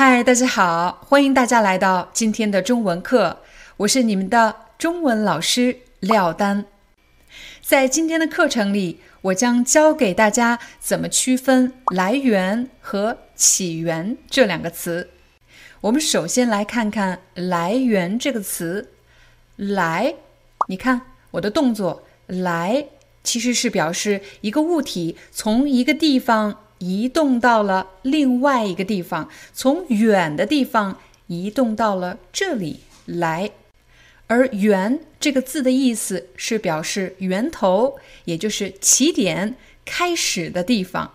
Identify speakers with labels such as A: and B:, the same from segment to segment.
A: 嗨，大家好，欢迎大家来到今天的中文课，我是你们的中文老师廖丹。在今天的课程里，我将教给大家怎么区分“来源”和“起源”这两个词。我们首先来看看“来源”这个词，“来”，你看我的动作“来”，其实是表示一个物体从一个地方。移动到了另外一个地方，从远的地方移动到了这里来。而“源”这个字的意思是表示源头，也就是起点、开始的地方。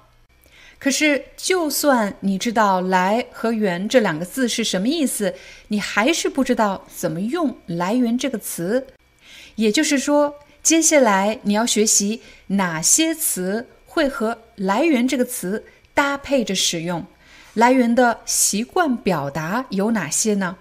A: 可是，就算你知道“来”和“源”这两个字是什么意思，你还是不知道怎么用“来源”这个词。也就是说，接下来你要学习哪些词。会和“来源”这个词搭配着使用，来源的习惯表达有哪些呢？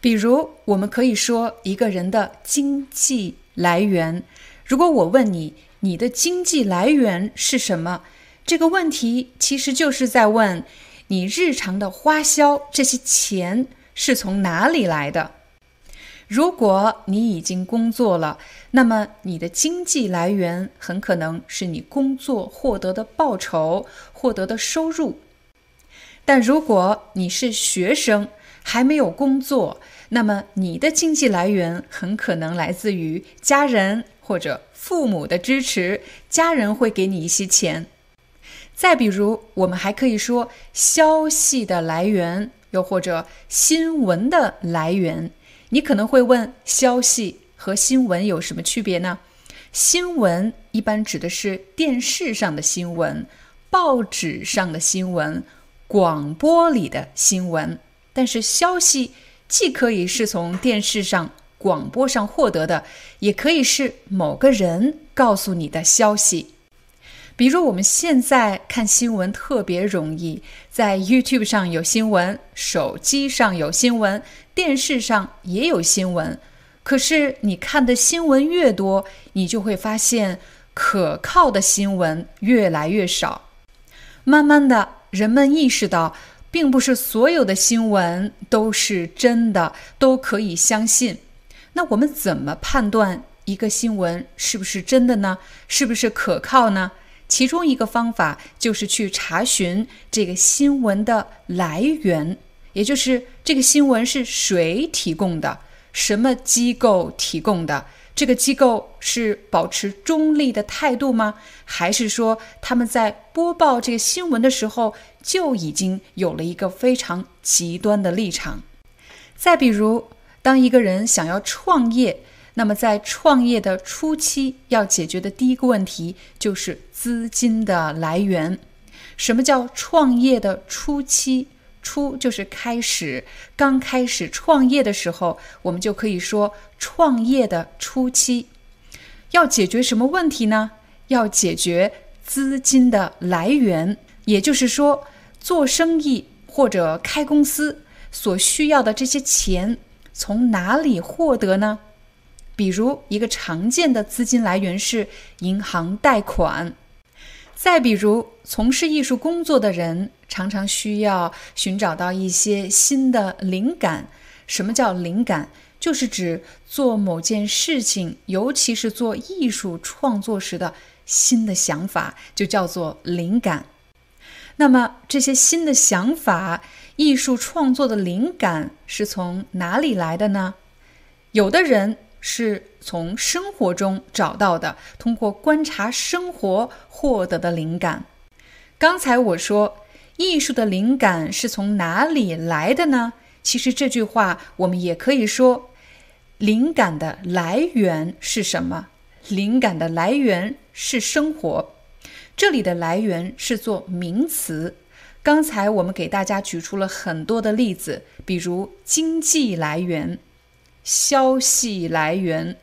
A: 比如，我们可以说一个人的经济来源。如果我问你，你的经济来源是什么？这个问题其实就是在问你日常的花销，这些钱是从哪里来的？如果你已经工作了，那么你的经济来源很可能是你工作获得的报酬、获得的收入。但如果你是学生，还没有工作，那么你的经济来源很可能来自于家人或者父母的支持，家人会给你一些钱。再比如，我们还可以说消息的来源，又或者新闻的来源。你可能会问，消息和新闻有什么区别呢？新闻一般指的是电视上的新闻、报纸上的新闻、广播里的新闻。但是消息既可以是从电视上、广播上获得的，也可以是某个人告诉你的消息。比如我们现在看新闻特别容易，在 YouTube 上有新闻，手机上有新闻，电视上也有新闻。可是你看的新闻越多，你就会发现可靠的新闻越来越少。慢慢的，人们意识到，并不是所有的新闻都是真的，都可以相信。那我们怎么判断一个新闻是不是真的呢？是不是可靠呢？其中一个方法就是去查询这个新闻的来源，也就是这个新闻是谁提供的，什么机构提供的？这个机构是保持中立的态度吗？还是说他们在播报这个新闻的时候就已经有了一个非常极端的立场？再比如，当一个人想要创业。那么，在创业的初期，要解决的第一个问题就是资金的来源。什么叫创业的初期？初就是开始，刚开始创业的时候，我们就可以说创业的初期。要解决什么问题呢？要解决资金的来源，也就是说，做生意或者开公司所需要的这些钱从哪里获得呢？比如，一个常见的资金来源是银行贷款；再比如，从事艺术工作的人常常需要寻找到一些新的灵感。什么叫灵感？就是指做某件事情，尤其是做艺术创作时的新的想法，就叫做灵感。那么，这些新的想法、艺术创作的灵感是从哪里来的呢？有的人。是从生活中找到的，通过观察生活获得的灵感。刚才我说，艺术的灵感是从哪里来的呢？其实这句话我们也可以说，灵感的来源是什么？灵感的来源是生活。这里的来源是做名词。刚才我们给大家举出了很多的例子，比如经济来源、消息来源、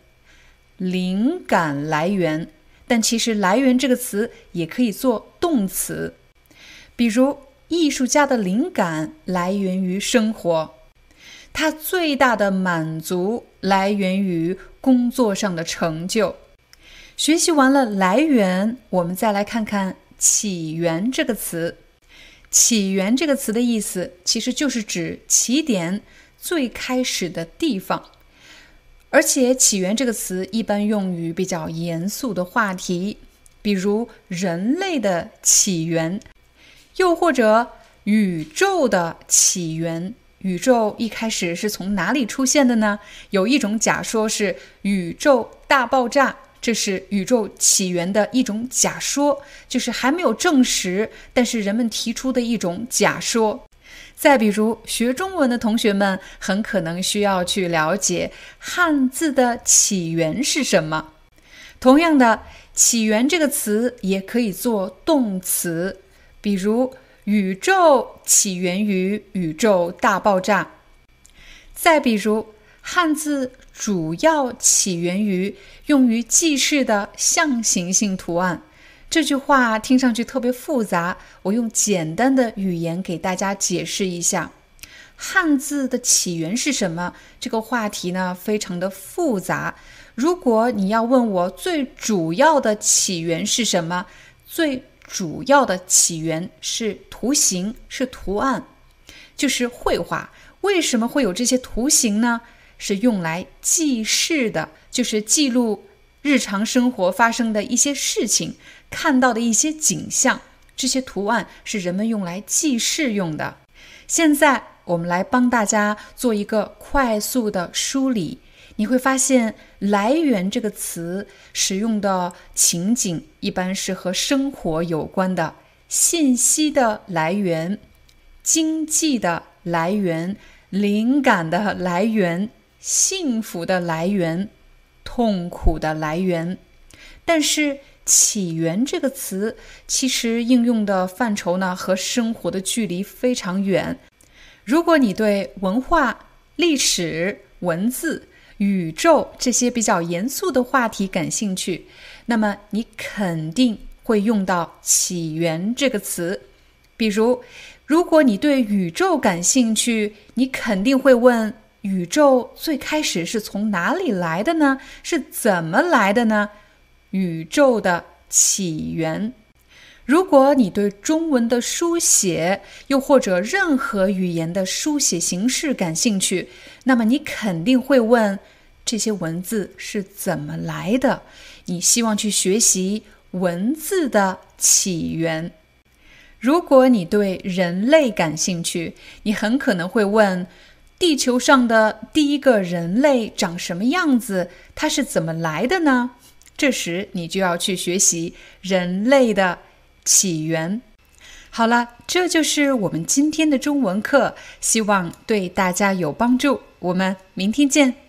A: 灵感来源。但其实“来源”这个词也可以做动词，比如艺术家的灵感来源于生活，他最大的满足来源于工作上的成就。学习完了来源，我们再来看看“起源”这个词。“起源”这个词的意思其实就是指起点、最开始的地方。而且“起源”这个词一般用于比较严肃的话题，比如人类的起源，又或者宇宙的起源。宇宙一开始是从哪里出现的呢？有一种假说是宇宙大爆炸，这是宇宙起源的一种假说，就是还没有证实，但是人们提出的一种假说。再比如，学中文的同学们很可能需要去了解汉字的起源是什么。同样的，“起源”这个词也可以做动词，比如“宇宙起源于宇宙大爆炸”。再比如，汉字主要起源于用于记事的象形性图案。这句话听上去特别复杂，我用简单的语言给大家解释一下：汉字的起源是什么？这个话题呢，非常的复杂。如果你要问我最主要的起源是什么，最主要的起源是图形，是图案，就是绘画。为什么会有这些图形呢？是用来记事的，就是记录日常生活发生的一些事情。看到的一些景象，这些图案是人们用来记事用的。现在我们来帮大家做一个快速的梳理，你会发现“来源”这个词使用的情景一般是和生活有关的，信息的来源、经济的来源、灵感的来源、幸福的来源、痛苦的来源，但是。起源这个词，其实应用的范畴呢和生活的距离非常远。如果你对文化、历史、文字、宇宙这些比较严肃的话题感兴趣，那么你肯定会用到“起源”这个词。比如，如果你对宇宙感兴趣，你肯定会问：宇宙最开始是从哪里来的呢？是怎么来的呢？宇宙的起源。如果你对中文的书写，又或者任何语言的书写形式感兴趣，那么你肯定会问：这些文字是怎么来的？你希望去学习文字的起源。如果你对人类感兴趣，你很可能会问：地球上的第一个人类长什么样子？它是怎么来的呢？这时，你就要去学习人类的起源。好了，这就是我们今天的中文课，希望对大家有帮助。我们明天见。